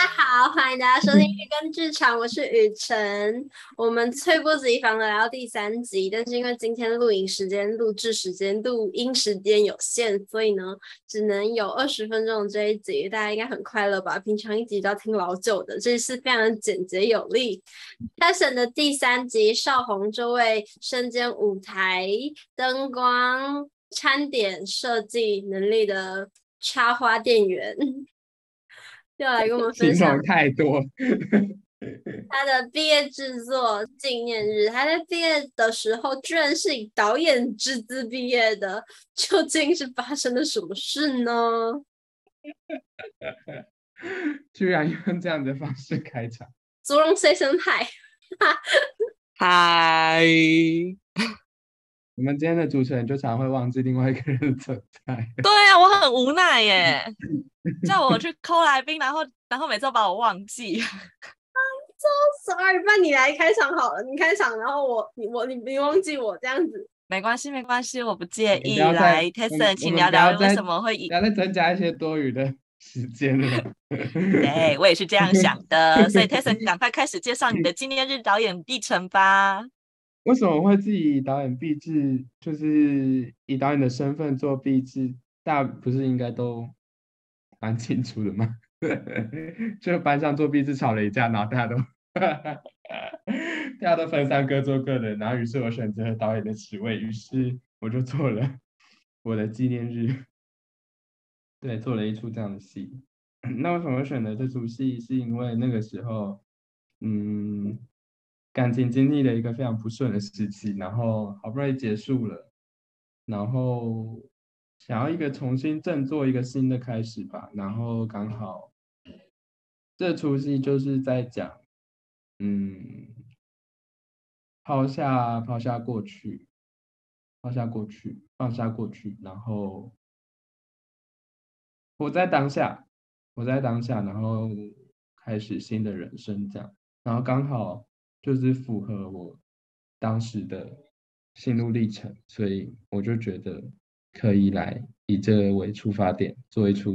大家好，欢迎大家收听日更剧场，我是雨辰。我们猝不及防的来到第三集，但是因为今天录影时间、录制时间、录音时间有限，所以呢，只能有二十分钟这一集。大家应该很快乐吧？平常一集都要听老久的，这次非常简洁有力。开审的第三集，少红这位身兼舞台、灯光、餐点设计能力的插花店员。要来跟我们分享太多。他的毕业制作纪念日，他在毕业的时候居然是以导演之姿毕业的，究竟是发生了什么事呢？居然用这样的方式开场，族龙 say 声嗨，嗨。我们今天的主持人就常会忘记另外一个人的存在。对啊，我很无奈耶，叫我去抠来宾，然后然后每次都把我忘记。I'm so sorry，不然你来开场好了，你开场，然后我你我你你忘记我这样子。没关系没关系，我不介意。来，Tesson，请聊聊为什么会以不要再增加一些多余的时间了。对，我也是这样想的，所以 Tesson，赶快开始介绍你的纪念日导演历程吧。为什么会自己以导演毕制，就是以导演的身份做毕制？大家不是应该都蛮清楚的吗？就班上做毕制吵了一架，然后大家都大家都分散各做各的，然后于是我选择了导演的职位，于是我就做了我的纪念日，对，做了一出这样的戏。那为什么会选择这出戏？是因为那个时候，嗯。感情经历了一个非常不顺的时期，然后好不容易结束了，然后想要一个重新振作一个新的开始吧，然后刚好这出戏就是在讲，嗯，抛下抛下过去，抛下过去，放下过去，然后活在当下，活在当下，然后开始新的人生这样，然后刚好。就是符合我当时的心路历程，所以我就觉得可以来以这个为出发点做一出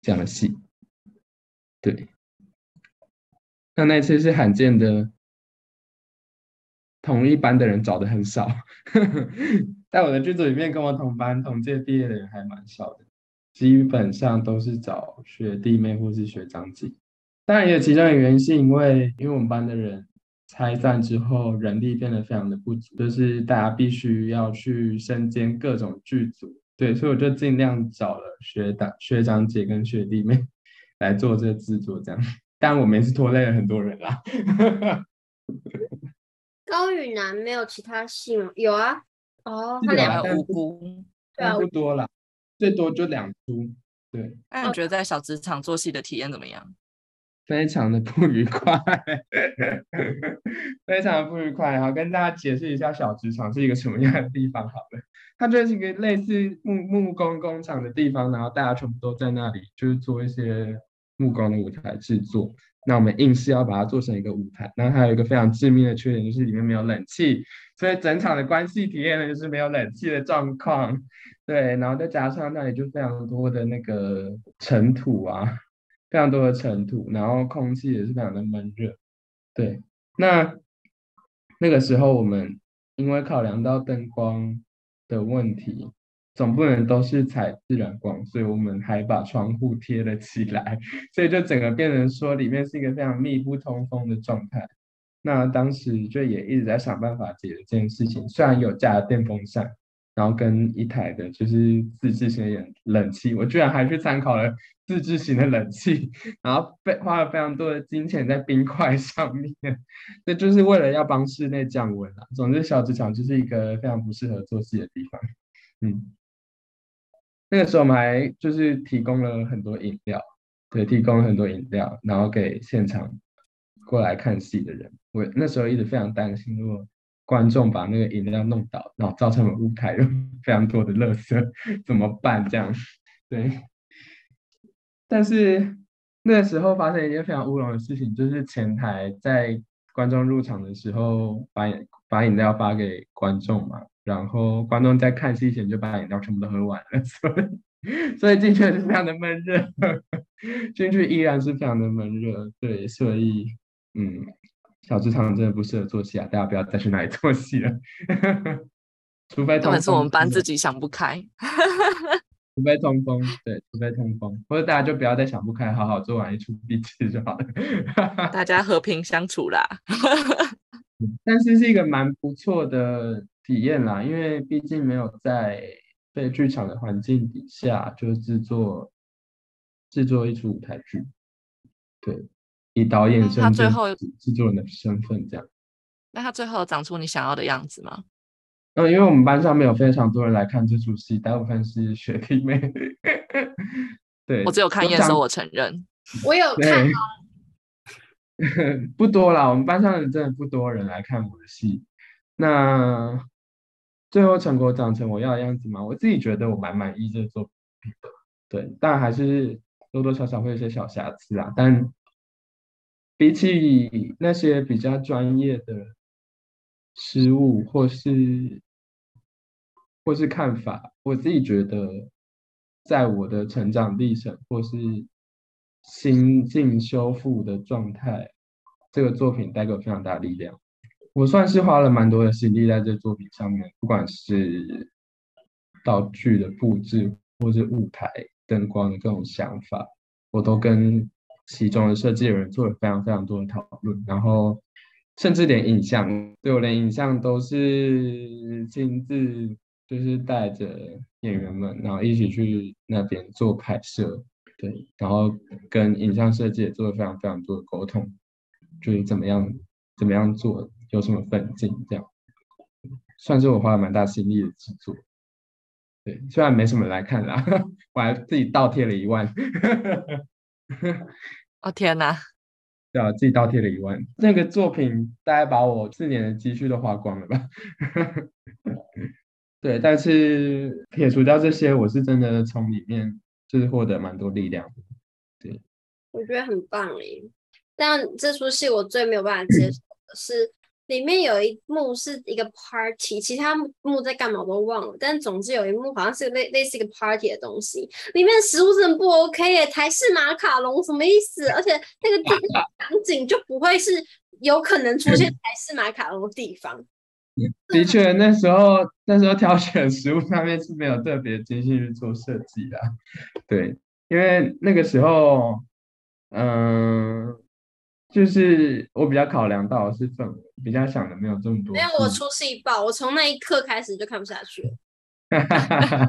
这样的戏。对，那那次是罕见的，同一班的人找的很少，在我的剧组里面跟我同班同届毕业的人还蛮少的，基本上都是找学弟妹或是学长姐。当然也有其中的原因，是因为因为我们班的人。拆散之后，人力变得非常的不足，就是大家必须要去身兼各种剧组，对，所以我就尽量找了学长、学长姐跟学弟妹来做这个制作，这样。但我们也是拖累了很多人啦。高宇南没有其他戏吗？有啊，哦，他两个无辜，对啊，不多啦，最多就两出。对，那你觉得在小职场做戏的体验怎么样？非常的不愉快，非常的不愉快。好，跟大家解释一下小职场是一个什么样的地方。好了，它就是一个类似木木工工厂的地方，然后大家全部都在那里，就是做一些木工的舞台制作。那我们硬是要把它做成一个舞台，那它有一个非常致命的缺点，就是里面没有冷气，所以整场的关系体验呢，就是没有冷气的状况。对，然后再加上那里就非常多的那个尘土啊。非常多的尘土，然后空气也是非常的闷热。对，那那个时候我们因为考量到灯光的问题，总不能都是采自然光，所以我们还把窗户贴了起来，所以就整个变成说里面是一个非常密不通风的状态。那当时就也一直在想办法解决这件事情，虽然有架电风扇。然后跟一台的就是自制型的冷气，我居然还去参考了自制型的冷气，然后被花了非常多的金钱在冰块上面，那就是为了要帮室内降温啊。总之，小职场就是一个非常不适合做戏的地方。嗯，那个时候我们还就是提供了很多饮料，对，提供了很多饮料，然后给现场过来看戏的人。我那时候一直非常担心，如果观众把那个饮料弄倒，然后造成了舞台有非常多的垃圾，怎么办？这样，对。但是那个时候发生一件非常乌龙的事情，就是前台在观众入场的时候把把饮料发给观众嘛，然后观众在看戏前就把饮料全部都喝完了，所以 所以进去是非常的闷热，进去依然是非常的闷热。对，所以嗯，小职场真的不适合做戏啊，大家不要再去那里做戏了。除非通风，是我们班自己想不开。除非通风，对，除非通风，或者大家就不要再想不开，好好做完一出壁纸就好了。大家和平相处啦。但是是一个蛮不错的体验啦，因为毕竟没有在被剧场的环境底下，就是制作制作一出舞台剧。对，以导演身份、他最后制作人的身份这样。那他最后长出你想要的样子吗？嗯，因为我们班上没有非常多人来看这出戏，大部分是学弟妹。对，我只有看验收，我承认。我有看到，不多啦，我们班上真的不多人来看我的戏。那最后成果长成我要的样子吗？我自己觉得我蛮满意这个作品的。对，但还是多多少少会有些小瑕疵啊。但比起那些比较专业的失误，或是。或是看法，我自己觉得，在我的成长历程或是心境修复的状态，这个作品带给我非常大的力量。我算是花了蛮多的心力在这作品上面，不管是道具的布置，或是舞台灯光的各种想法，我都跟其中的设计人做了非常非常多的讨论，然后甚至连影像，对，我连影像都是亲自。就是带着演员们，然后一起去那边做拍摄，对，然后跟影像设计也做了非常非常多的沟通，就是怎么样怎么样做，有什么分镜，这样，算是我花了蛮大心力的制作。对，虽然没什么来看啦，我还自己倒贴了一万。哦天哪！对啊，自己倒贴了一万。那个作品大概把我四年的积蓄都花光了吧。对，但是撇除掉这些，我是真的从里面就是获得蛮多力量的。对，我觉得很棒诶。但这出戏我最没有办法接受的是，里面有一幕是一个 party，其他幕在干嘛我都忘了。但总之有一幕好像是类类似一个 party 的东西，里面的食物真的不 OK 耶，台式马卡龙什么意思？而且那个地场景就不会是有可能出现台式马卡龙的地方。的确，那时候那时候挑选食物上面是没有特别精心去做设计的，对，因为那个时候，嗯、呃，就是我比较考量到是氛围，比较想的没有这么多。没有我出戏爆，我从那一刻开始就看不下去了。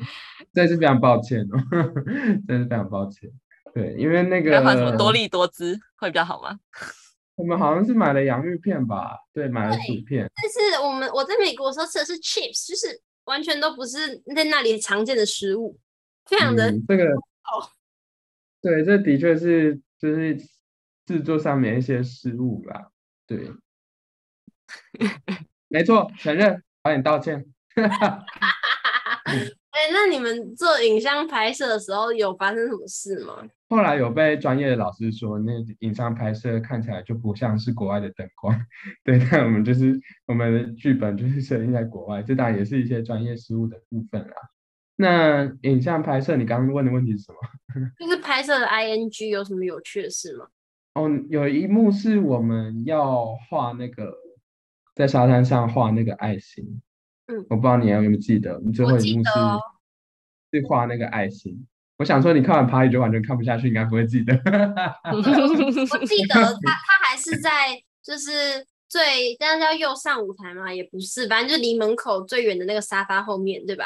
这是非常抱歉哦，真是非常抱歉。对，因为那个什么多力多滋会比较好吗？我们好像是买了洋芋片吧？对，买了薯片。但是我们我在美国时候吃的是 chips，就是完全都不是在那里常见的食物，非常的、嗯、这个哦。对，这的确是就是制作上面一些失误啦。对，没错，承认，导演道歉。哎，那你们做影像拍摄的时候有发生什么事吗？后来有被专业的老师说，那影像拍摄看起来就不像是国外的灯光。对，但我们就是我们的剧本就是设定在国外，这当然也是一些专业失误的部分啦。那影像拍摄，你刚刚问的问题是什么？就是拍摄的 ING 有什么有趣的事吗？哦，有一幕是我们要画那个在沙滩上画那个爱心。嗯，我不知道你还有没有记得，我们最后一幕是是画那个爱心。我想说，你看完《趴》就完全看不下去，应该不会记得。我记得他，他还是在就是最，但是要右上舞台嘛，也不是，反正就离门口最远的那个沙发后面对吧？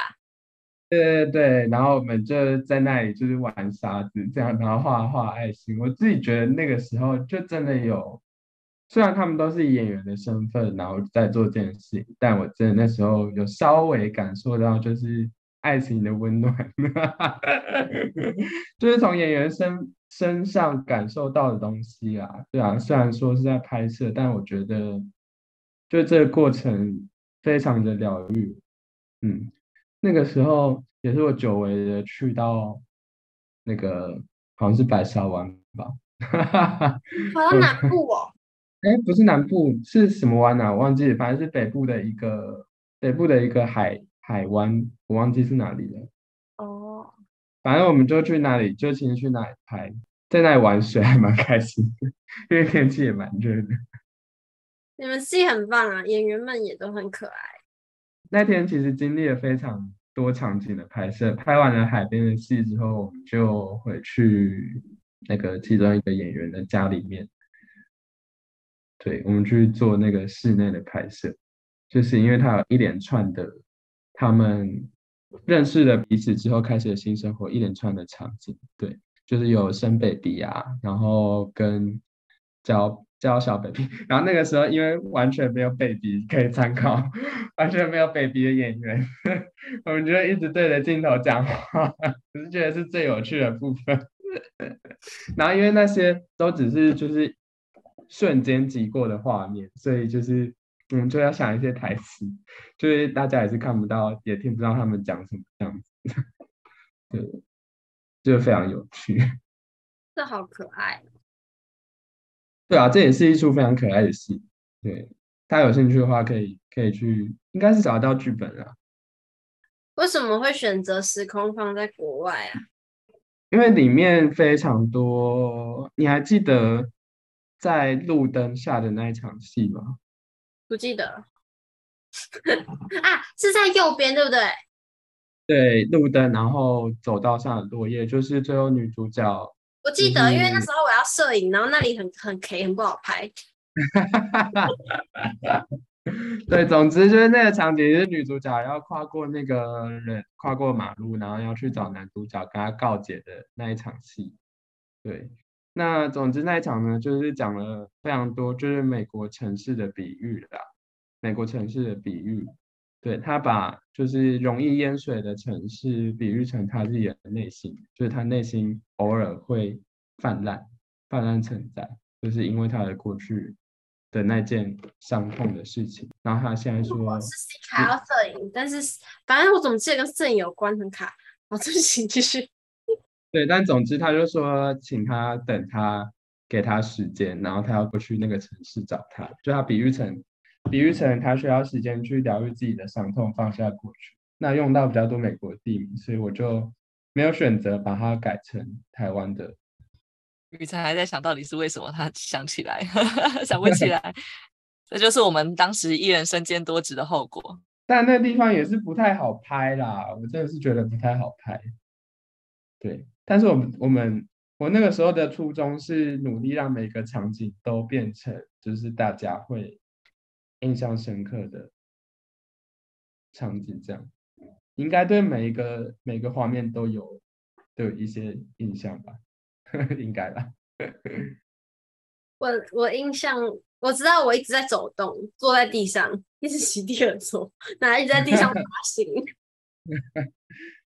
对对对，然后我们就在那里就是玩沙子，这样，然后画画爱心。我自己觉得那个时候就真的有。虽然他们都是以演员的身份，然后在做这件事情，但我真的那时候有稍微感受到，就是爱情的温暖，就是从演员身身上感受到的东西啊。对啊，虽然说是在拍摄，但我觉得就这个过程非常的疗愈。嗯，那个时候也是我久违的去到那个好像是白沙湾吧，跑到南部哦？哎，不是南部，是什么湾啊？我忘记，反正是北部的一个北部的一个海海湾，我忘记是哪里了。哦，反正我们就去那里，就其实去那里拍，在那里玩水还蛮开心的，因为天气也蛮热的。你们戏很棒啊，演员们也都很可爱。那天其实经历了非常多场景的拍摄，拍完了海边的戏之后，我们就回去那个其中一个演员的家里面。对，我们去做那个室内的拍摄，就是因为他有一连串的他们认识了彼此之后开始的新生活，一连串的场景。对，就是有生 baby 啊，然后跟教教小 baby，然后那个时候因为完全没有 baby 可以参考，完全没有 baby 的演员，我们就一直对着镜头讲话，只是觉得是最有趣的部分。然后因为那些都只是就是。瞬间即过的画面，所以就是我们就要想一些台词，就是大家也是看不到，也听不到他们讲什么样子，对，就非常有趣。这好可爱。对啊，这也是一出非常可爱的戏。对，大家有兴趣的话，可以可以去，应该是找得到剧本啊。为什么会选择时空放在国外啊？因为里面非常多，你还记得？在路灯下的那一场戏吗？不记得 啊，是在右边对不对？对，路灯，然后走道上的落叶，就是最后女主角。我记得，因为那时候我要摄影，然后那里很很 K，很不好拍。对，总之就是那个场景，就是女主角要跨过那个人，跨过马路，然后要去找男主角，跟他告解的那一场戏。对。那总之那一场呢，就是讲了非常多，就是美国城市的比喻啦。美国城市的比喻，对，他把就是容易淹水的城市比喻成他自己的内心，就是他内心偶尔会泛滥、泛滥成灾，就是因为他的过去的那件伤痛的事情。然后他现在说，我是还要摄影，但是反正我怎么记得跟摄影有关，很卡。好，继续继续。对，但总之他就说，请他等他给他时间，然后他要过去那个城市找他，就他比喻成，比喻成他需要时间去疗愈自己的伤痛，放下过去。那用到比较多美国地名，所以我就没有选择把它改成台湾的。雨辰还在想到底是为什么他想起来，想不起来，这就是我们当时一人身兼多职的后果。但那个地方也是不太好拍啦，我真的是觉得不太好拍。对。但是我们我们我那个时候的初衷是努力让每个场景都变成就是大家会印象深刻的场景，这样应该对每一个每个画面都有都有一些印象吧，应该吧。我我印象我知道我一直在走动，坐在地上一直席地而坐，然后一直在地上爬行。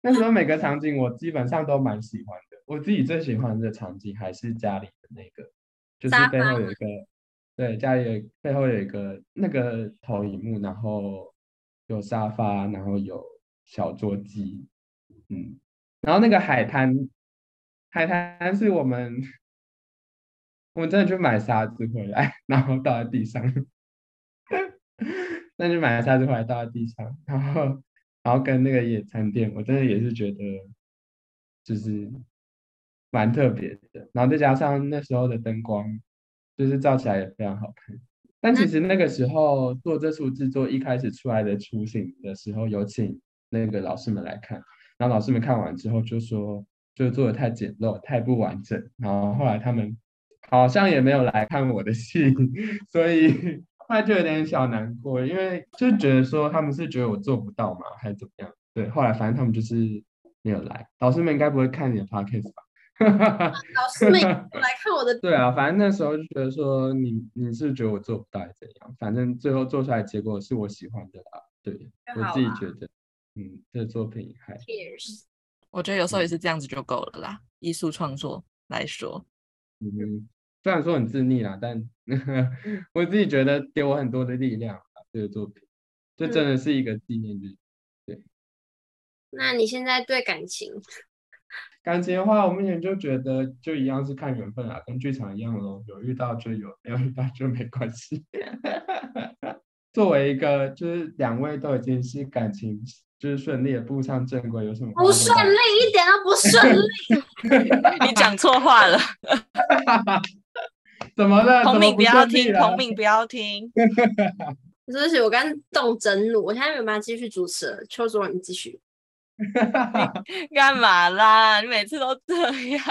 那时候每个场景我基本上都蛮喜欢的，我自己最喜欢的场景还是家里的那个，就是背后有一个，对，家里有背后有一个那个投影幕，然后有沙发，然后有小桌机，嗯，然后那个海滩，海滩是我们，我们真的去买沙子回来，然后倒在地上，那就买了沙子回来倒在地上，然后。然后跟那个野餐垫，我真的也是觉得，就是蛮特别的。然后再加上那时候的灯光，就是照起来也非常好看。但其实那个时候做这出制作一开始出来的雏形的时候，有请那个老师们来看，然后老师们看完之后就说，就做的太简陋，太不完整。然后后来他们好像也没有来看我的戏，所以。后来就有点小难过，因为就觉得说他们是觉得我做不到嘛，还是怎么样？对，后来反正他们就是没有来。老师们应该不会看你的 podcast 吧？老师们来看我的。对啊，反正那时候就觉得说你你是觉得我做不到还是怎样？反正最后做出来结果是我喜欢的啦。对，我自己觉得，嗯，这作品还。我觉得有时候也是这样子就够了啦，艺术创作来说。嗯。虽然说很自溺啦，但 我自己觉得给我很多的力量。这个作品，这真的是一个纪念日。对。那你现在对感情？感情的话，我目前就觉得就一样是看缘分啊，跟剧场一样咯，有遇到就有，没有遇到就没关系。作为一个就是两位都已经是感情就是顺利的步上正轨，有什么不顺利？一点都不顺利。你讲错话了。怎么了？同命不要听，同命不要听。对不起，我刚动真怒，我现在没有办法继续主持了。邱总，你继续。干嘛啦？你每次都这样。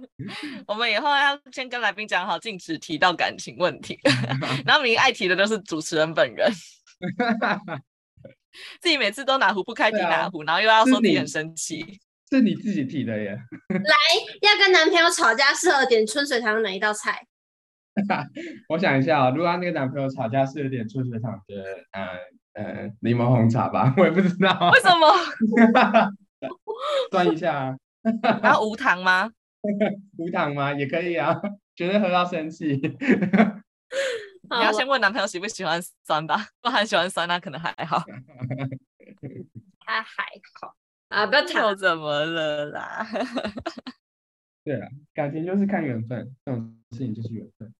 我们以后要先跟来宾讲好，禁止提到感情问题。然后，明爱提的都是主持人本人。自己每次都哪壶不开提哪壶，啊、然后又要说你很生气。是你自己提的耶。来，要跟男朋友吵架，适合点春水堂的哪一道菜？我想一下啊、哦，如果那个男朋友吵架，适合点春水堂的，呃呃，柠檬红茶吧。我也不知道为什么。算一下啊。然后无糖吗？无糖吗？也可以啊，绝对喝到生气。你要先问男朋友喜不喜欢酸吧，如果他喜欢酸，那可能还好。他还好。啊，不要吵，怎么了啦？对啊，感情就是看缘分，这种事情就是缘分。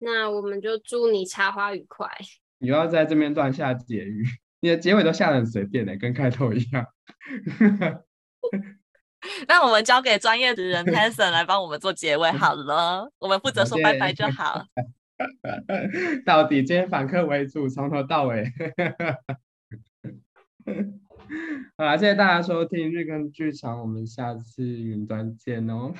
那我们就祝你插花愉快。你要在这边乱下结语，你的结尾都下的很随便的，跟开头一样。那我们交给专业的人 Tyson 来帮我们做结尾好了，我们负责说拜拜就好。到底今天反客为主，从头到尾。好啦，谢谢大家收听日更剧场，我们下次云端见哦。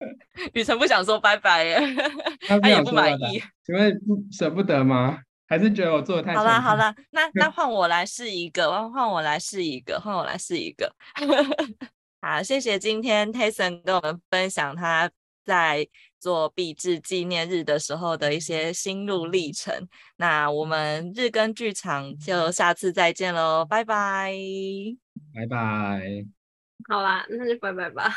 雨辰不想说拜拜耶，他，他也不满意。请问不舍不得吗？还是觉得我做的太……好了好了，那那换我来试一个，换我来试一个，换我来试一个。好，谢谢今天 Tyson 跟我们分享他在。做毕制纪念日的时候的一些心路历程。那我们日更剧场就下次再见喽，拜拜，拜拜。好啦，那就拜拜吧。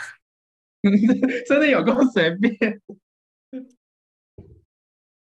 真的有够随便。